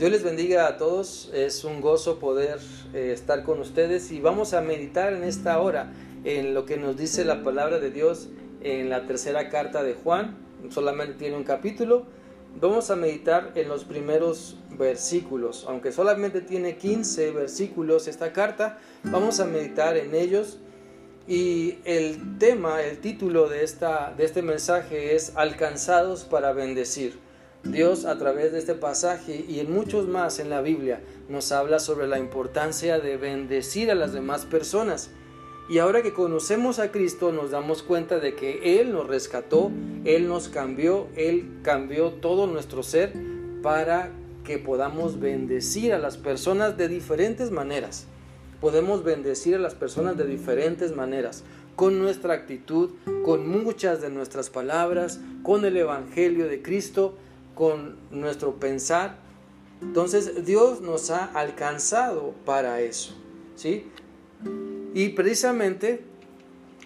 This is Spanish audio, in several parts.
Dios les bendiga a todos, es un gozo poder eh, estar con ustedes y vamos a meditar en esta hora en lo que nos dice la palabra de Dios en la tercera carta de Juan, solamente tiene un capítulo, vamos a meditar en los primeros versículos, aunque solamente tiene 15 versículos esta carta, vamos a meditar en ellos. Y el tema, el título de, esta, de este mensaje es Alcanzados para bendecir. Dios a través de este pasaje y en muchos más en la Biblia nos habla sobre la importancia de bendecir a las demás personas. Y ahora que conocemos a Cristo nos damos cuenta de que Él nos rescató, Él nos cambió, Él cambió todo nuestro ser para que podamos bendecir a las personas de diferentes maneras. Podemos bendecir a las personas de diferentes maneras, con nuestra actitud, con muchas de nuestras palabras, con el Evangelio de Cristo, con nuestro pensar. Entonces Dios nos ha alcanzado para eso, ¿sí? Y precisamente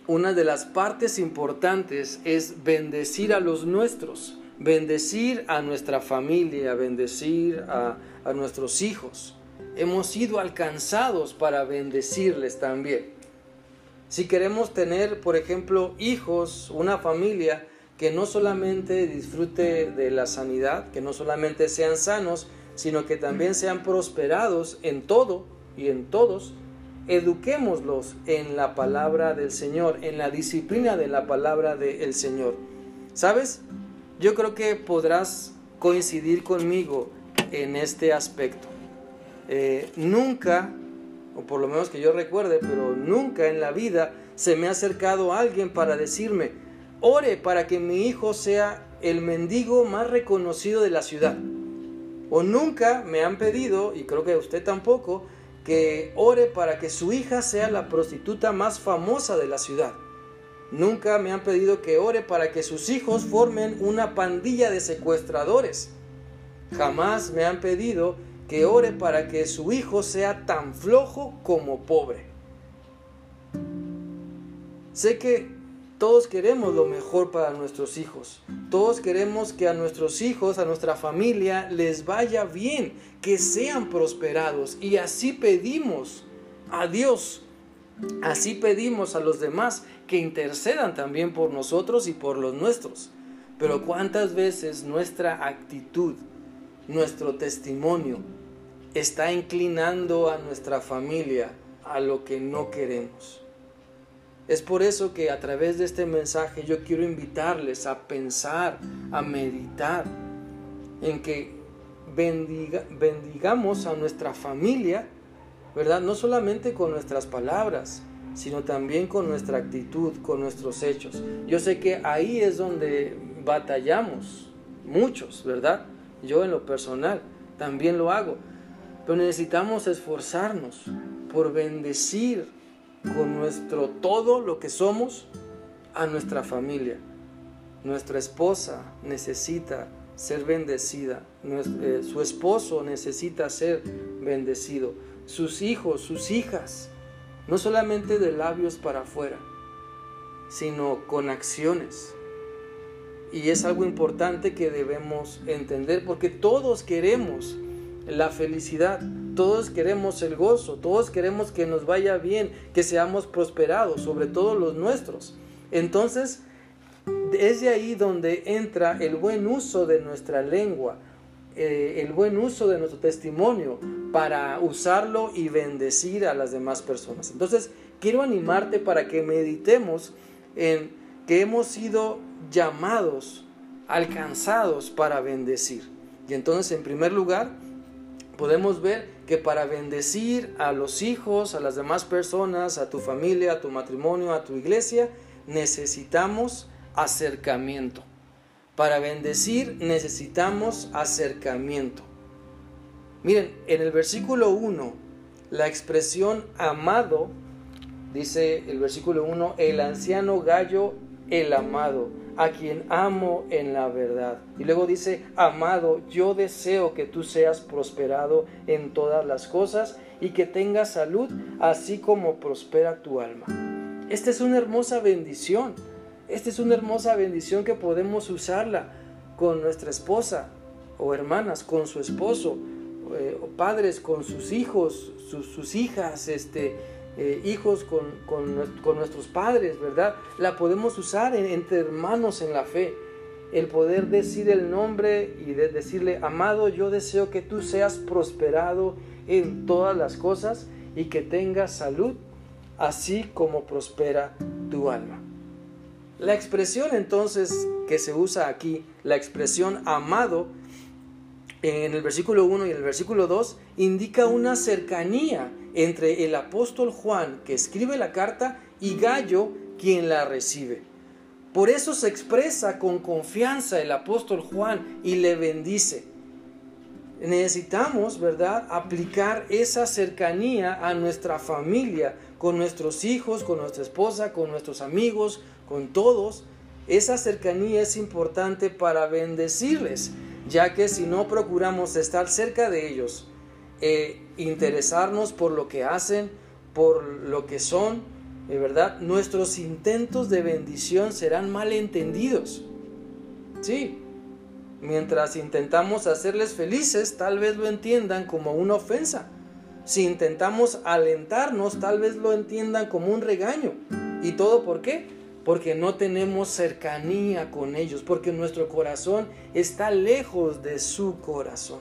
una de las partes importantes es bendecir a los nuestros, bendecir a nuestra familia, bendecir a, a nuestros hijos. Hemos sido alcanzados para bendecirles también. Si queremos tener, por ejemplo, hijos, una familia, que no solamente disfrute de la sanidad, que no solamente sean sanos, sino que también sean prosperados en todo y en todos. Eduquémoslos en la palabra del Señor, en la disciplina de la palabra del Señor. ¿Sabes? Yo creo que podrás coincidir conmigo en este aspecto. Eh, nunca, o por lo menos que yo recuerde, pero nunca en la vida se me ha acercado alguien para decirme, ore para que mi hijo sea el mendigo más reconocido de la ciudad. O nunca me han pedido, y creo que usted tampoco, que ore para que su hija sea la prostituta más famosa de la ciudad. Nunca me han pedido que ore para que sus hijos formen una pandilla de secuestradores. Jamás me han pedido que ore para que su hijo sea tan flojo como pobre. Sé que todos queremos lo mejor para nuestros hijos. Todos queremos que a nuestros hijos, a nuestra familia, les vaya bien, que sean prosperados. Y así pedimos a Dios, así pedimos a los demás que intercedan también por nosotros y por los nuestros. Pero cuántas veces nuestra actitud, nuestro testimonio, está inclinando a nuestra familia a lo que no queremos. Es por eso que a través de este mensaje yo quiero invitarles a pensar, a meditar, en que bendigamos a nuestra familia, ¿verdad? No solamente con nuestras palabras, sino también con nuestra actitud, con nuestros hechos. Yo sé que ahí es donde batallamos, muchos, ¿verdad? Yo en lo personal también lo hago, pero necesitamos esforzarnos por bendecir con nuestro todo lo que somos a nuestra familia. Nuestra esposa necesita ser bendecida, eh, su esposo necesita ser bendecido, sus hijos, sus hijas, no solamente de labios para afuera, sino con acciones. Y es algo importante que debemos entender porque todos queremos la felicidad, todos queremos el gozo, todos queremos que nos vaya bien, que seamos prosperados, sobre todo los nuestros. Entonces, es de ahí donde entra el buen uso de nuestra lengua, eh, el buen uso de nuestro testimonio para usarlo y bendecir a las demás personas. Entonces, quiero animarte para que meditemos en que hemos sido llamados, alcanzados para bendecir. Y entonces, en primer lugar, podemos ver que para bendecir a los hijos, a las demás personas, a tu familia, a tu matrimonio, a tu iglesia, necesitamos acercamiento. Para bendecir necesitamos acercamiento. Miren, en el versículo 1, la expresión amado, dice el versículo 1, el anciano gallo, el amado a quien amo en la verdad. Y luego dice, amado, yo deseo que tú seas prosperado en todas las cosas y que tengas salud, así como prospera tu alma. Esta es una hermosa bendición. Esta es una hermosa bendición que podemos usarla con nuestra esposa o hermanas, con su esposo, eh, padres con sus hijos, sus, hijas, este, eh, hijos con, con, nuestros padres, ¿verdad? La podemos usar entre hermanos en la fe. El poder decir el nombre y decirle, amado, yo deseo que tú seas prosperado en todas las cosas y que tengas salud, así como prospera tu alma. La expresión entonces que se usa aquí, la expresión amado, en el versículo 1 y en el versículo 2, indica una cercanía entre el apóstol Juan que escribe la carta y Gallo quien la recibe. Por eso se expresa con confianza el apóstol Juan y le bendice. Necesitamos, ¿verdad?, aplicar esa cercanía a nuestra familia, con nuestros hijos, con nuestra esposa, con nuestros amigos, con todos. Esa cercanía es importante para bendecirles ya que si no procuramos estar cerca de ellos, e interesarnos por lo que hacen, por lo que son, de verdad, nuestros intentos de bendición serán malentendidos. Sí, mientras intentamos hacerles felices, tal vez lo entiendan como una ofensa. Si intentamos alentarnos, tal vez lo entiendan como un regaño. ¿Y todo por qué? porque no tenemos cercanía con ellos, porque nuestro corazón está lejos de su corazón.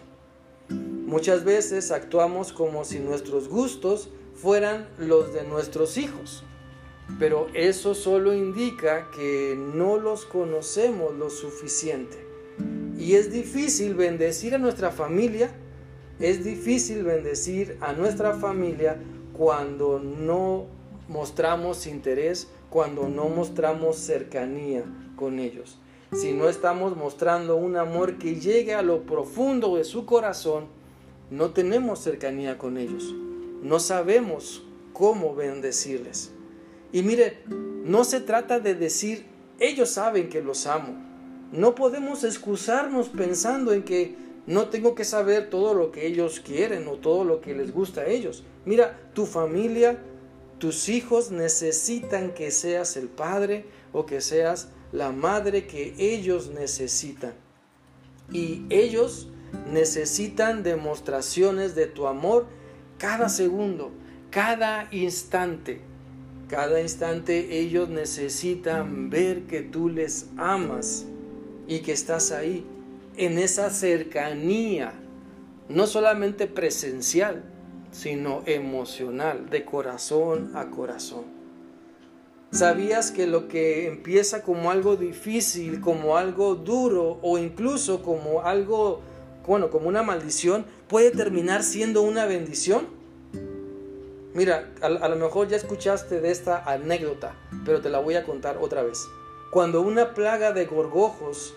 Muchas veces actuamos como si nuestros gustos fueran los de nuestros hijos, pero eso solo indica que no los conocemos lo suficiente. Y es difícil bendecir a nuestra familia, es difícil bendecir a nuestra familia cuando no mostramos interés cuando no mostramos cercanía con ellos. Si no estamos mostrando un amor que llegue a lo profundo de su corazón, no tenemos cercanía con ellos. No sabemos cómo bendecirles. Y mire, no se trata de decir, ellos saben que los amo. No podemos excusarnos pensando en que no tengo que saber todo lo que ellos quieren o todo lo que les gusta a ellos. Mira, tu familia tus hijos necesitan que seas el padre o que seas la madre que ellos necesitan. Y ellos necesitan demostraciones de tu amor cada segundo, cada instante. Cada instante ellos necesitan ver que tú les amas y que estás ahí, en esa cercanía, no solamente presencial, sino emocional, de corazón a corazón. ¿Sabías que lo que empieza como algo difícil, como algo duro o incluso como algo, bueno, como una maldición, puede terminar siendo una bendición? Mira, a, a, lo mejor ya escuchaste de esta anécdota, pero te la voy a contar otra vez. Cuando una plaga de gorgojos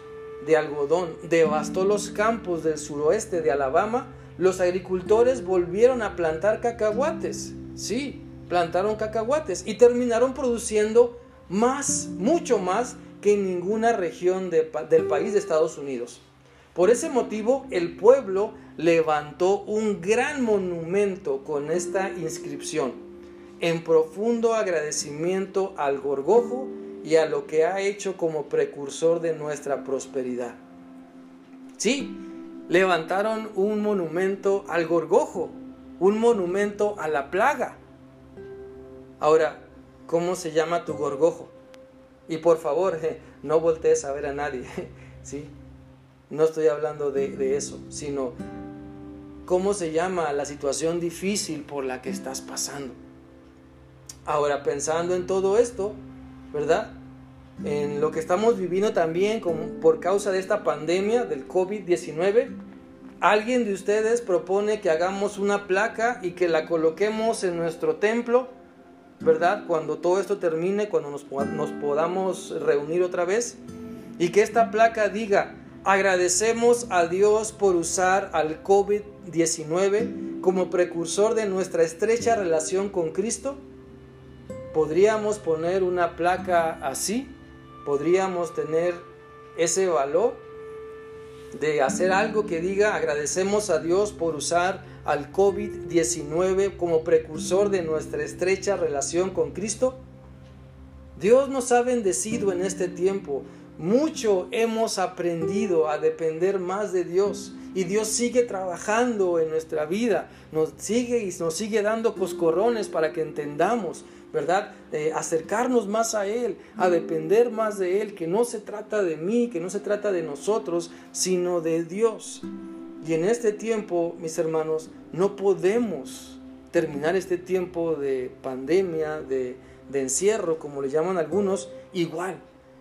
de algodón devastó los campos del suroeste de Alabama, los agricultores volvieron a plantar cacahuates. Sí, plantaron cacahuates y terminaron produciendo más, mucho más que en ninguna región del país de Estados Unidos. Por ese motivo, el pueblo levantó un gran monumento con esta inscripción, en profundo agradecimiento al gorgojo y a lo que ha hecho como precursor de nuestra prosperidad. Sí, levantaron un monumento al gorgojo, un monumento a la plaga. Ahora, ¿cómo se llama tu gorgojo? Y por favor, no voltees a ver a nadie, ¿sí? No estoy hablando de, de eso, sino cómo se llama la situación difícil por la que estás pasando. Ahora, pensando en todo esto, ¿verdad? en lo que estamos viviendo también por causa de esta pandemia del COVID-19. Alguien de ustedes propone que hagamos una placa y que la coloquemos en nuestro templo, ¿verdad? Cuando todo esto termine, cuando nos, nos podamos reunir otra vez. Y que esta placa diga, agradecemos a Dios por usar al COVID-19 como precursor de nuestra estrecha relación con Cristo. ¿Podríamos poner una placa así? podríamos tener ese valor de hacer algo que diga agradecemos a Dios por usar al COVID-19 como precursor de nuestra estrecha relación con Cristo? Dios nos ha bendecido en este tiempo. Mucho hemos aprendido a depender más de Dios y Dios sigue trabajando en nuestra vida, nos sigue y nos sigue dando coscorrones para que entendamos, ¿verdad? acercarnos más a Él, a depender más de Él, que no se trata de mí, que no se trata de nosotros, sino de Dios. Y en este tiempo, mis hermanos, no podemos terminar este tiempo de pandemia, de, de encierro, como le llaman algunos, igual.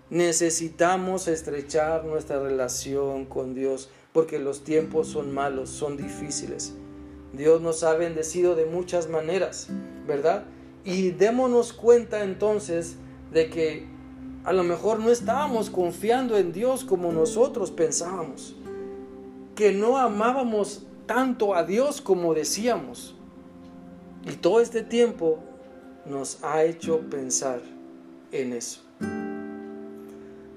Necesitamos estrechar nuestra relación con Dios porque los tiempos son malos, son difíciles. Dios nos ha bendecido de muchas maneras, ¿verdad? Y démonos cuenta entonces de que a lo mejor no estábamos confiando en Dios como nosotros pensábamos, que no amábamos tanto a Dios como decíamos. Y todo este tiempo nos ha hecho pensar en eso.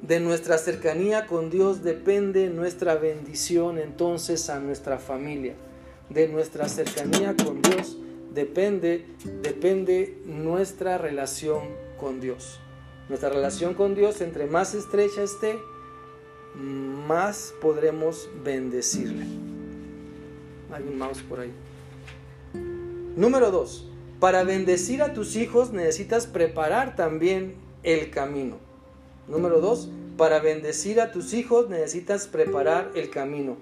De nuestra cercanía con Dios depende nuestra bendición entonces a nuestra familia. De nuestra cercanía con Dios depende, depende nuestra relación con Dios. Nuestra relación con Dios, entre más estrecha esté, más podremos bendecirle. Hay un mouse por ahí. Número 2. Para bendecir a tus hijos necesitas preparar también el camino. Número dos, para bendecir a tus hijos necesitas preparar el camino.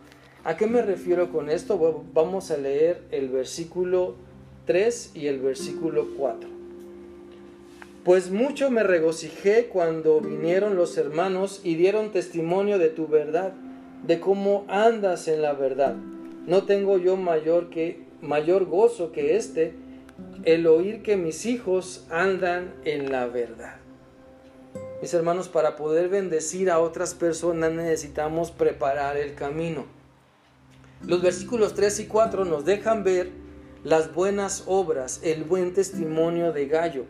¿A qué me refiero con esto? Vamos a leer el versículo 3 y el versículo 4. Pues mucho me regocijé cuando vinieron los hermanos y dieron testimonio de tu verdad, de cómo andas en la verdad. No tengo yo mayor que mayor gozo que este, el oír que mis hijos andan en la verdad. Mis hermanos, para poder bendecir a otras personas necesitamos preparar el camino. Los versículos 3 y 4 nos dejan ver las buenas obras, el buen testimonio de Gallo.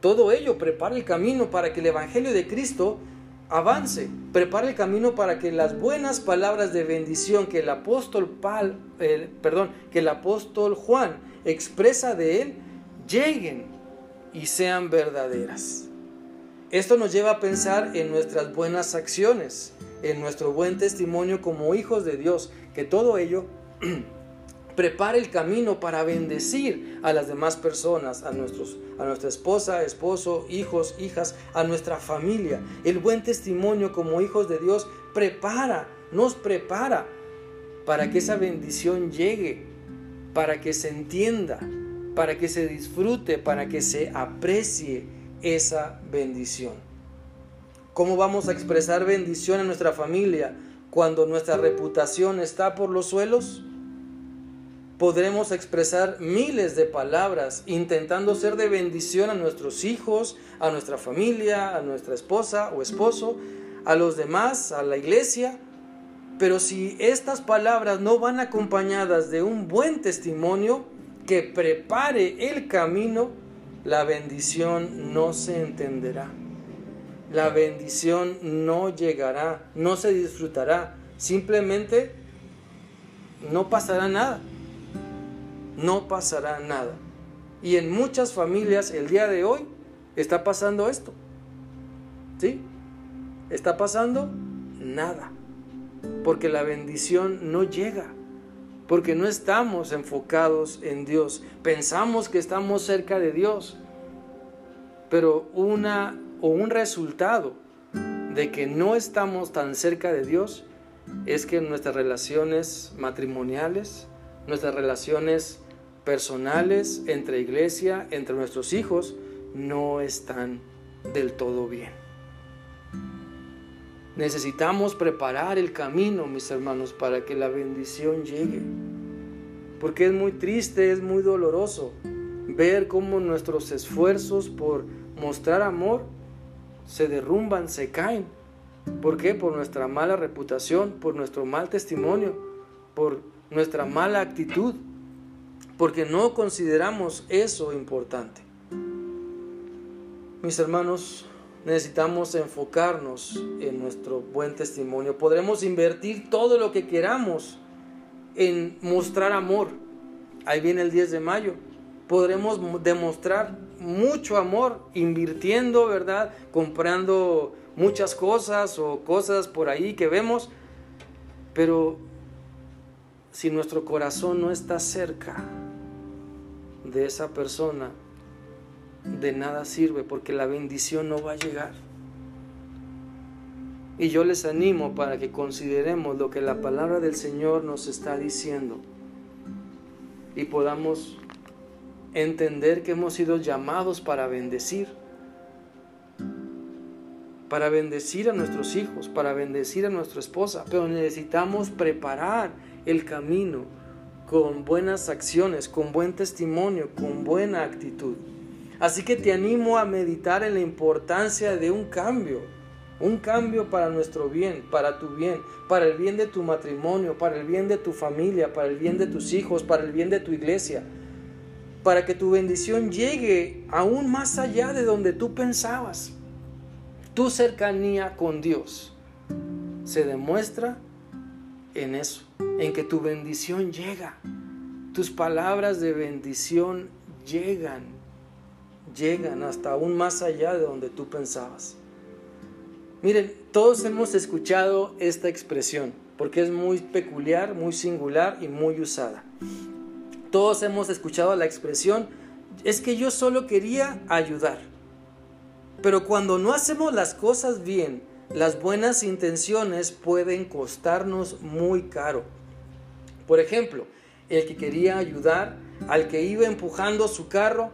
Todo ello prepara el camino para que el Evangelio de Cristo avance, prepara el camino para que las buenas palabras de bendición que el apóstol Pal, perdón, que el apóstol Juan expresa de él lleguen y sean verdaderas. Esto nos lleva a pensar en nuestras buenas acciones, en nuestro buen testimonio como hijos de Dios, que todo ello prepare el camino para bendecir a las demás personas, a, nuestros, a nuestra esposa, esposo, hijos, hijas, a nuestra familia. El buen testimonio como hijos de Dios prepara, nos prepara para que esa bendición llegue, para que se entienda, para que se disfrute, para que se aprecie esa bendición. ¿Cómo vamos a expresar bendición en nuestra familia cuando nuestra reputación está por los suelos? Podremos expresar miles de palabras intentando ser de bendición a nuestros hijos, a nuestra familia, a nuestra esposa o esposo, a los demás, a la iglesia. Pero si estas palabras no van acompañadas de un buen testimonio que prepare el camino, la bendición no se entenderá. La bendición no llegará, no se disfrutará. Simplemente no pasará nada. No pasará nada. Y en muchas familias el día de hoy está pasando esto. ¿Sí? Está pasando nada. Porque la bendición no llega porque no estamos enfocados en Dios. Pensamos que estamos cerca de Dios, pero una o un resultado de que no estamos tan cerca de Dios es que nuestras relaciones matrimoniales, nuestras relaciones personales entre iglesia, entre nuestros hijos, no están del todo bien. Necesitamos preparar el camino, mis hermanos, para que la bendición llegue. Porque es muy triste, es muy doloroso ver cómo nuestros esfuerzos por mostrar amor se derrumban, se caen. ¿Por qué? Por nuestra mala reputación, por nuestro mal testimonio, por nuestra mala actitud, porque no consideramos eso importante. Mis hermanos, necesitamos enfocarnos en nuestro buen testimonio. Podremos invertir todo lo que queramos en mostrar amor. Ahí viene el 10 de mayo. Podremos demostrar mucho amor invirtiendo, ¿verdad? Comprando muchas cosas o cosas por ahí que vemos. Pero si nuestro corazón no está cerca de esa persona, de nada sirve porque la bendición no va a llegar. Y yo les animo para que consideremos lo que la palabra del Señor nos está diciendo y podamos entender que hemos sido llamados para bendecir, para bendecir a nuestros hijos, para bendecir a nuestra esposa, pero necesitamos preparar el camino con buenas acciones, con buen testimonio, con buena actitud. Así que te animo a meditar en la importancia de un cambio, un cambio para nuestro bien, para tu bien, para el bien de tu matrimonio, para el bien de tu familia, para el bien de tus hijos, para el bien de tu iglesia, para que tu bendición llegue aún más allá de donde tú pensabas. Tu cercanía con Dios se demuestra en eso, en que tu bendición llega. Tus palabras de bendición llegan, llegan hasta aún más allá de donde tú pensabas. Miren, todos hemos escuchado esta expresión porque es muy peculiar, muy singular y muy usada. Todos hemos escuchado la expresión, es que yo solo quería ayudar. Pero cuando no hacemos las cosas bien, las buenas intenciones pueden costarnos muy caro. Por ejemplo, el que quería ayudar al que iba empujando su carro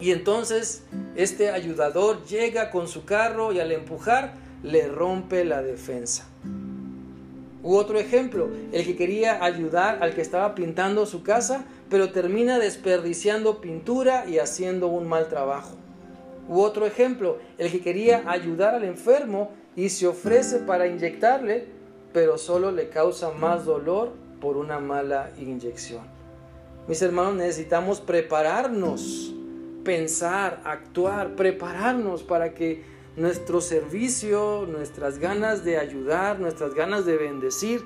y entonces este ayudador llega con su carro y al empujar le rompe la defensa. U otro ejemplo, el que quería ayudar al que estaba pintando su casa, pero termina desperdiciando pintura y haciendo un mal trabajo. U otro ejemplo, el que quería ayudar al enfermo y se ofrece para inyectarle, pero solo le causa más dolor por una mala inyección. Mis hermanos, necesitamos prepararnos, pensar, actuar, prepararnos para que nuestro servicio, nuestras ganas de ayudar, nuestras ganas de bendecir,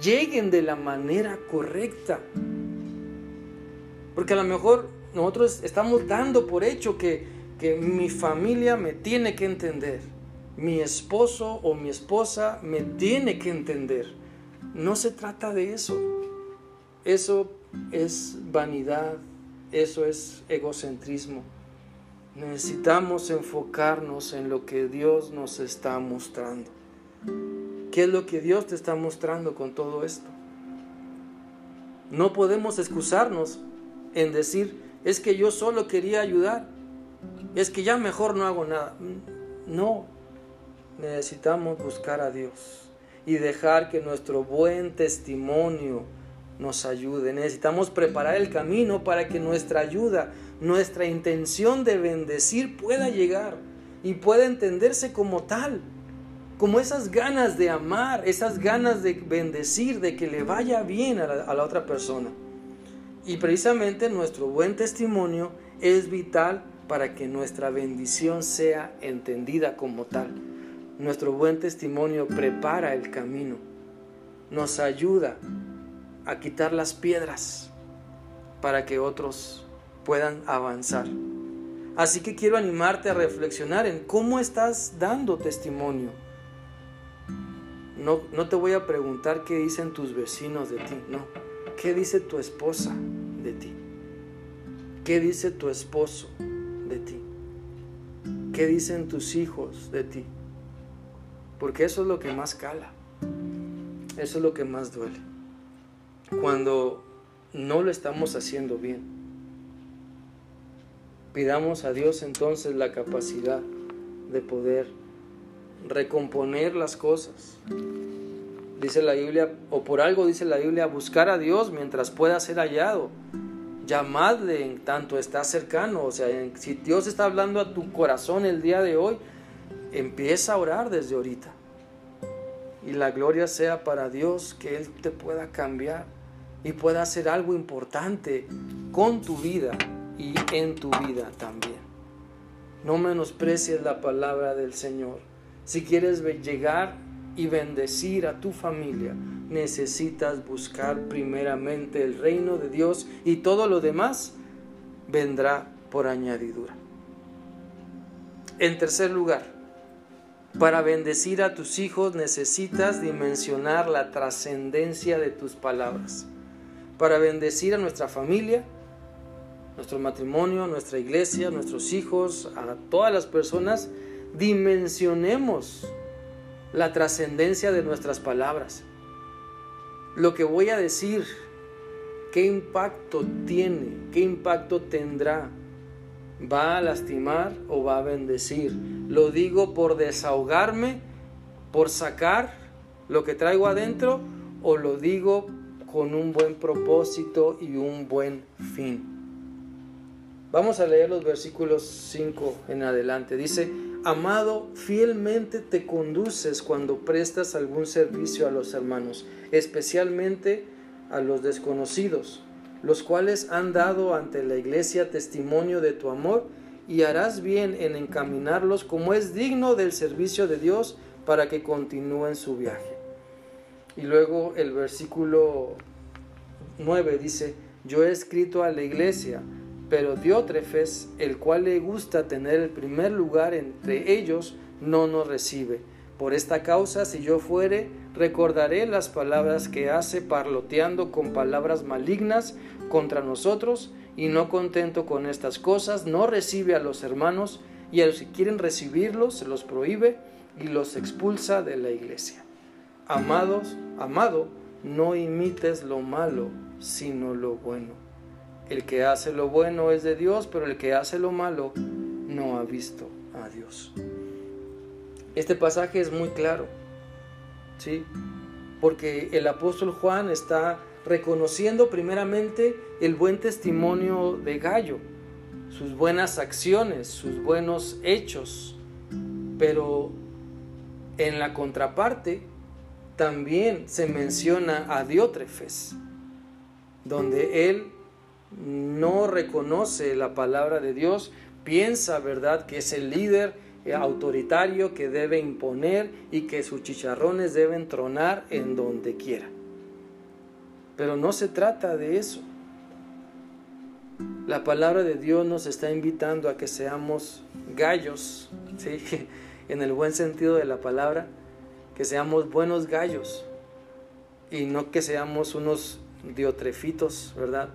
lleguen de la manera correcta. Porque a lo mejor nosotros estamos dando por hecho que que mi familia me tiene que entender, mi esposo o mi esposa me tiene que entender. No se trata de eso. Eso es vanidad, eso es egocentrismo. Necesitamos enfocarnos en lo que Dios nos está mostrando. ¿Qué es lo que Dios te está mostrando con todo esto? No podemos excusarnos en decir, es que yo solo quería ayudar es que ya mejor no hago nada. No, necesitamos buscar a Dios y dejar que nuestro buen testimonio nos ayude. Necesitamos preparar el camino para que nuestra ayuda, nuestra intención de bendecir pueda llegar y pueda entenderse como tal, como esas ganas de amar, esas ganas de bendecir, de que le vaya bien a la, otra persona. Y precisamente nuestro buen testimonio es vital para que nuestra bendición sea entendida como tal. Nuestro buen testimonio prepara el camino, nos ayuda a quitar las piedras para que otros puedan avanzar. Así que quiero animarte a reflexionar en cómo estás dando testimonio. No, no te voy a preguntar qué dicen tus vecinos de ti, no. ¿Qué dice tu esposa de ti? ¿Qué dice tu esposo de ti? ¿Qué dicen tus hijos de ti? Porque eso es lo que más cala. Eso es lo que más duele. Cuando no lo estamos haciendo bien. Pidamos a Dios entonces la capacidad de poder recomponer las cosas. Dice la Biblia, o por algo dice la Biblia, buscar a Dios mientras pueda ser hallado llamadle en tanto está cercano. O sea, si Dios está hablando a tu corazón el día de hoy, empieza a orar desde ahorita. Y la gloria sea para Dios que Él te pueda cambiar y pueda hacer algo importante con tu vida y en tu vida también. No menosprecies la palabra del Señor. Si quieres llegar y bendecir a tu familia, necesitas buscar primeramente el reino de Dios y todo lo demás vendrá por añadidura. En tercer lugar, para bendecir a tus hijos necesitas dimensionar la trascendencia de tus palabras. Para bendecir a nuestra familia, nuestro matrimonio, nuestra iglesia, nuestros hijos, a todas las personas, dimensionemos la trascendencia de nuestras palabras. Lo que voy a decir, qué impacto tiene, qué impacto tendrá. ¿Va a lastimar o va a bendecir? Lo digo por desahogarme, por sacar lo que traigo adentro o lo digo con un buen propósito y un buen fin. Vamos a leer los versículos 5 en adelante. Dice, Amado, fielmente te conduces cuando prestas algún servicio a los hermanos, especialmente a los desconocidos, los cuales han dado ante la iglesia testimonio de tu amor, y harás bien en encaminarlos como es digno del servicio de Dios para que continúen su viaje. Y luego el versículo 9 dice, yo he escrito a la iglesia, pero Diótrefes, el cual le gusta tener el primer lugar entre ellos, no nos recibe. Por esta causa, si yo fuere, recordaré las palabras que hace parloteando con palabras malignas contra nosotros, y no contento con estas cosas, no recibe a los hermanos, y a los que quieren recibirlos se los prohíbe y los expulsa de la iglesia. Amados, amado, no imites lo malo, sino lo bueno el que hace lo bueno es de Dios, pero el que hace lo malo no ha visto a Dios. Este pasaje es muy claro, ¿sí? Porque el apóstol Juan está reconociendo primeramente el buen testimonio de Gallo, sus buenas acciones, sus buenos hechos, pero en la contraparte también se menciona a Diótrefes, donde él no reconoce la palabra de Dios, piensa, ¿verdad?, que es el líder eh, autoritario que debe imponer y que sus chicharrones deben tronar en donde quiera. Pero no se trata de eso. La palabra de Dios nos está invitando a que seamos gallos, ¿sí? en el buen sentido de la palabra, que seamos buenos gallos y no que seamos unos diotrefitos, ¿verdad?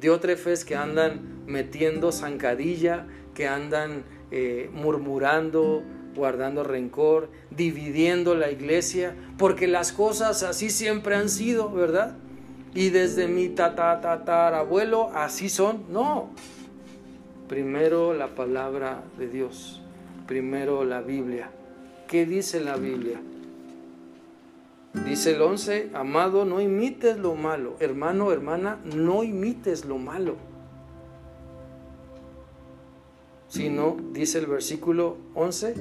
diótrefes que andan metiendo zancadilla, que andan eh, murmurando, guardando rencor, dividiendo la iglesia, porque las cosas así siempre han sido, ¿verdad? Y desde mi tatarabuelo así son. No. Primero la palabra de Dios, primero la Biblia. ¿Qué dice la Biblia? Dice el 11, amado, no imites lo malo. Hermano, hermana, no imites lo malo. Sino, dice el versículo 11,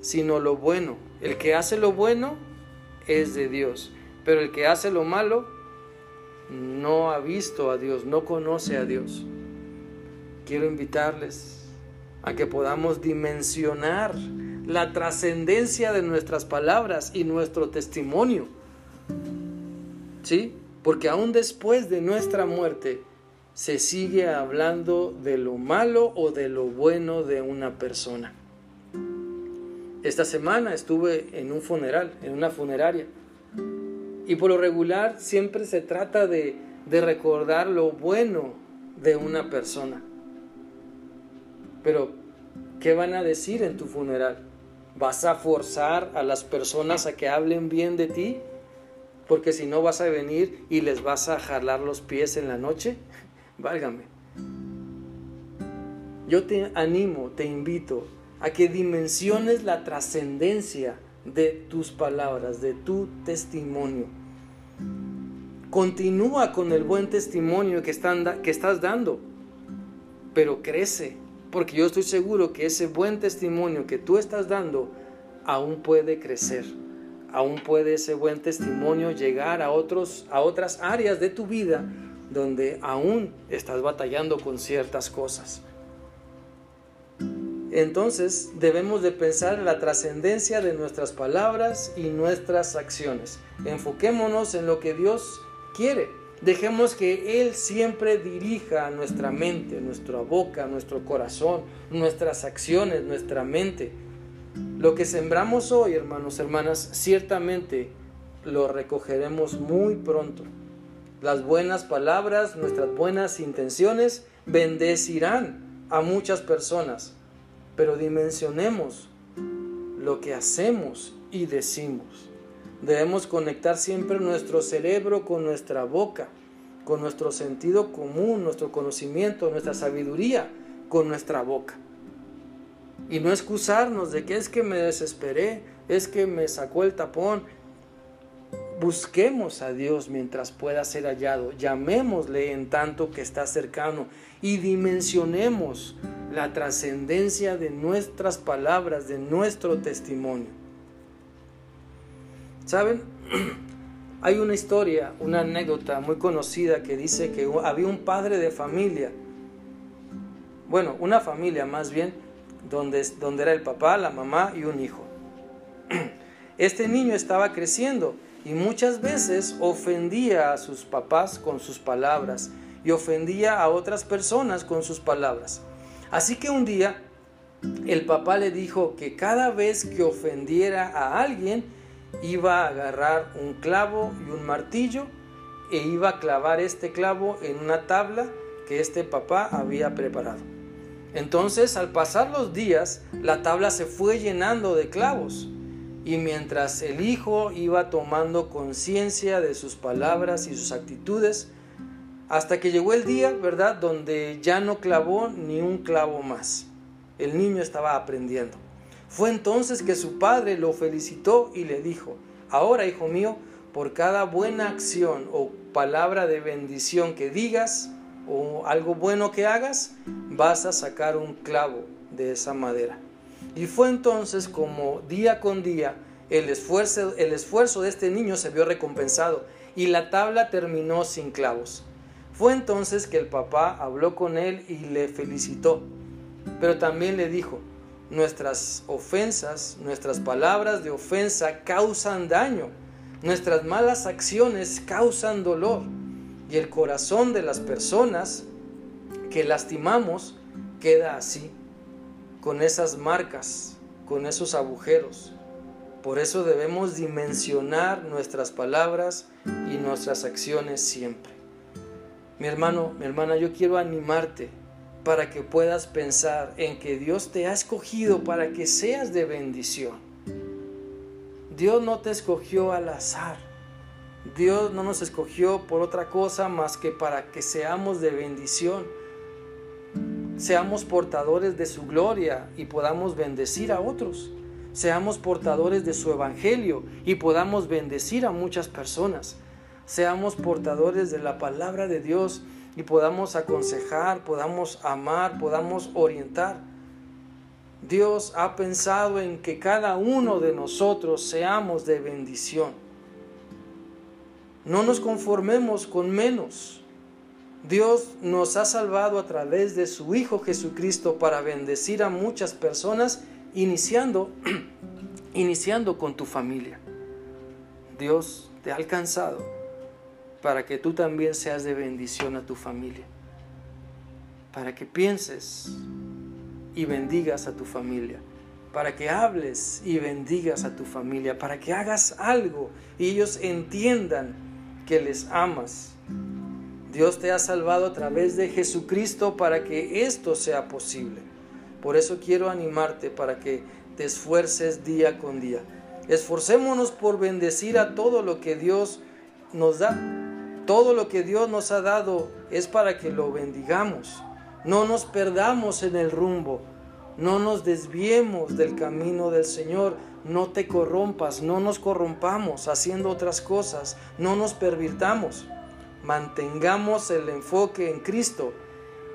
sino lo bueno. El que hace lo bueno es de Dios, pero el que hace lo malo no ha visto a Dios, no conoce a Dios. Quiero invitarles a que podamos dimensionar la trascendencia de nuestras palabras y nuestro testimonio. ¿Sí? Porque aún después de nuestra muerte se sigue hablando de lo malo o de lo bueno de una persona. Esta semana estuve en un funeral, en una funeraria. Y por lo regular siempre se trata de, de recordar lo bueno de una persona. Pero, ¿qué van a decir en tu funeral? ¿Vas a forzar a las personas a que hablen bien de ti? Porque si no vas a venir y les vas a jalar los pies en la noche. Válgame. Yo te animo, te invito a que dimensiones la trascendencia de tus palabras, de tu testimonio. Continúa con el buen testimonio que, están, que estás dando, pero crece, porque yo estoy seguro que ese buen testimonio que tú estás dando aún puede crecer. Aún puede ese buen testimonio llegar a, otros, a otras áreas de tu vida donde aún estás batallando con ciertas cosas. Entonces debemos de pensar en la trascendencia de nuestras palabras y nuestras acciones. Enfoquémonos en lo que Dios quiere Dejemos que Él siempre dirija nuestra mente, nuestra boca, nuestro corazón, nuestras acciones, nuestra mente. Lo que sembramos hoy, hermanos, hermanas, ciertamente lo recogeremos muy pronto. las buenas palabras, nuestras buenas intenciones bendecirán a muchas personas, pero dimensionemos lo que hacemos y decimos. Debemos conectar siempre nuestro cerebro con nuestra boca, con nuestro sentido común, nuestro conocimiento, nuestra sabiduría, con nuestra boca. Y no excusarnos de que es que me desesperé, es que me sacó el tapón. Busquemos a Dios mientras pueda ser hallado, llamémosle en tanto que está cercano y dimensionemos la trascendencia de nuestras palabras, de nuestro testimonio. ¿Saben? Hay una historia, una anécdota muy conocida que dice que había un padre de familia, bueno, una familia más bien, donde, donde era el papá, la mamá y un hijo. Este niño estaba creciendo y muchas veces ofendía a sus papás con sus palabras y ofendía a otras personas con sus palabras. Así que un día el papá le dijo que cada vez que ofendiera a alguien iba a agarrar un clavo y un martillo e iba a clavar este clavo en una tabla que este papá había preparado. Entonces, al pasar los días, la tabla se fue llenando de clavos. Y mientras el hijo iba tomando conciencia de sus palabras y sus actitudes, hasta que llegó el día, ¿verdad?, donde ya no clavó ni un clavo más. El niño estaba aprendiendo. Fue entonces que su padre lo felicitó y le dijo, ahora, hijo mío, por cada buena acción o palabra de bendición que digas o algo bueno que hagas, vas a sacar un clavo de esa madera. Y fue entonces como día con día el esfuerzo, el esfuerzo de este niño se vio recompensado y la tabla terminó sin clavos. Fue entonces que el papá habló con él y le felicitó, pero también le dijo, nuestras ofensas, nuestras palabras de ofensa causan daño, nuestras malas acciones causan dolor y el corazón de las personas que lastimamos queda así, con esas marcas, con esos agujeros. Por eso debemos dimensionar nuestras palabras y nuestras acciones siempre. Mi hermano, mi hermana, yo quiero animarte para que puedas pensar en que Dios te ha escogido para que seas de bendición. Dios no te escogió al azar. Dios no nos escogió por otra cosa más que para que seamos de bendición. Seamos portadores de su gloria y podamos bendecir a otros. Seamos portadores de su evangelio y podamos bendecir a muchas personas seamos portadores de la palabra de Dios y podamos aconsejar, podamos amar, podamos orientar. Dios ha pensado en que cada uno de nosotros seamos de bendición. No nos conformemos con menos. Dios nos ha salvado a través de su Hijo Jesucristo para bendecir a muchas personas, iniciando, iniciando con tu familia. Dios te ha alcanzado para que tú también seas de bendición a tu familia, para que pienses y bendigas a tu familia, para que hables y bendigas a tu familia, para que hagas algo y ellos entiendan que les amas. Dios te ha salvado a través de Jesucristo para que esto sea posible. Por eso quiero animarte para que te esfuerces día con día. Esforcémonos por bendecir a todo lo que Dios nos da todo lo que Dios nos ha dado es para que lo bendigamos. No nos perdamos en el rumbo. No nos desviemos del camino del Señor. No te corrompas. No nos corrompamos haciendo otras cosas. No nos pervirtamos. Mantengamos el enfoque en Cristo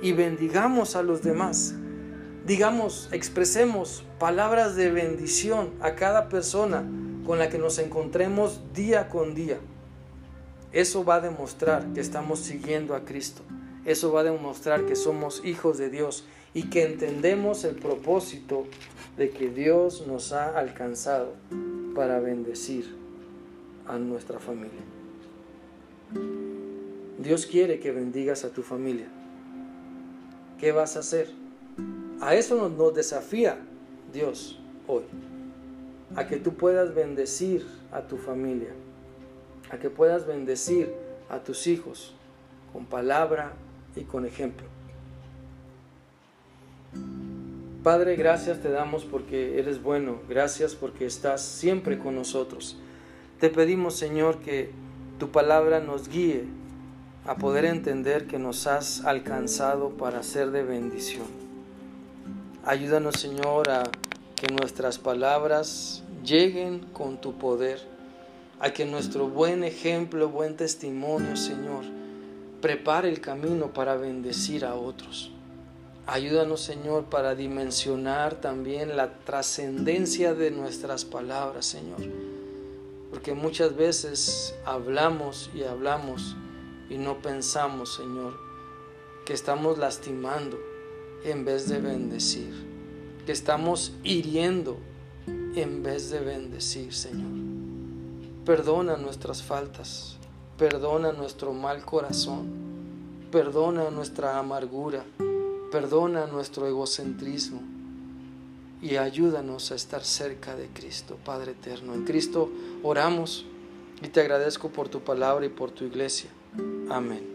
y bendigamos a los demás. Digamos, expresemos palabras de bendición a cada persona con la que nos encontremos día con día. Eso va a demostrar que estamos siguiendo a Cristo. Eso va a demostrar que somos hijos de Dios y que entendemos el propósito de que Dios nos ha alcanzado para bendecir a nuestra familia. Dios quiere que bendigas a tu familia. ¿Qué vas a hacer? A eso nos, desafía Dios hoy. A que tú puedas bendecir a tu familia a que puedas bendecir a tus hijos con palabra y con ejemplo. Padre, gracias te damos porque eres bueno, gracias porque estás siempre con nosotros. Te pedimos, Señor, que tu palabra nos guíe a poder entender que nos has alcanzado para ser de bendición. Ayúdanos, Señor, a que nuestras palabras lleguen con tu poder, a que nuestro buen ejemplo, buen testimonio, Señor, prepare el camino para bendecir a otros. Ayúdanos, Señor, para dimensionar también la trascendencia de nuestras palabras, Señor. Porque muchas veces hablamos y hablamos y no pensamos, Señor, que estamos lastimando en vez de bendecir, que estamos hiriendo en vez de bendecir, Señor. Perdona nuestras faltas, perdona nuestro mal corazón, perdona nuestra amargura, perdona nuestro egocentrismo y ayúdanos a estar cerca de Cristo, Padre eterno. En Cristo oramos y te agradezco por tu palabra y por tu iglesia. Amén.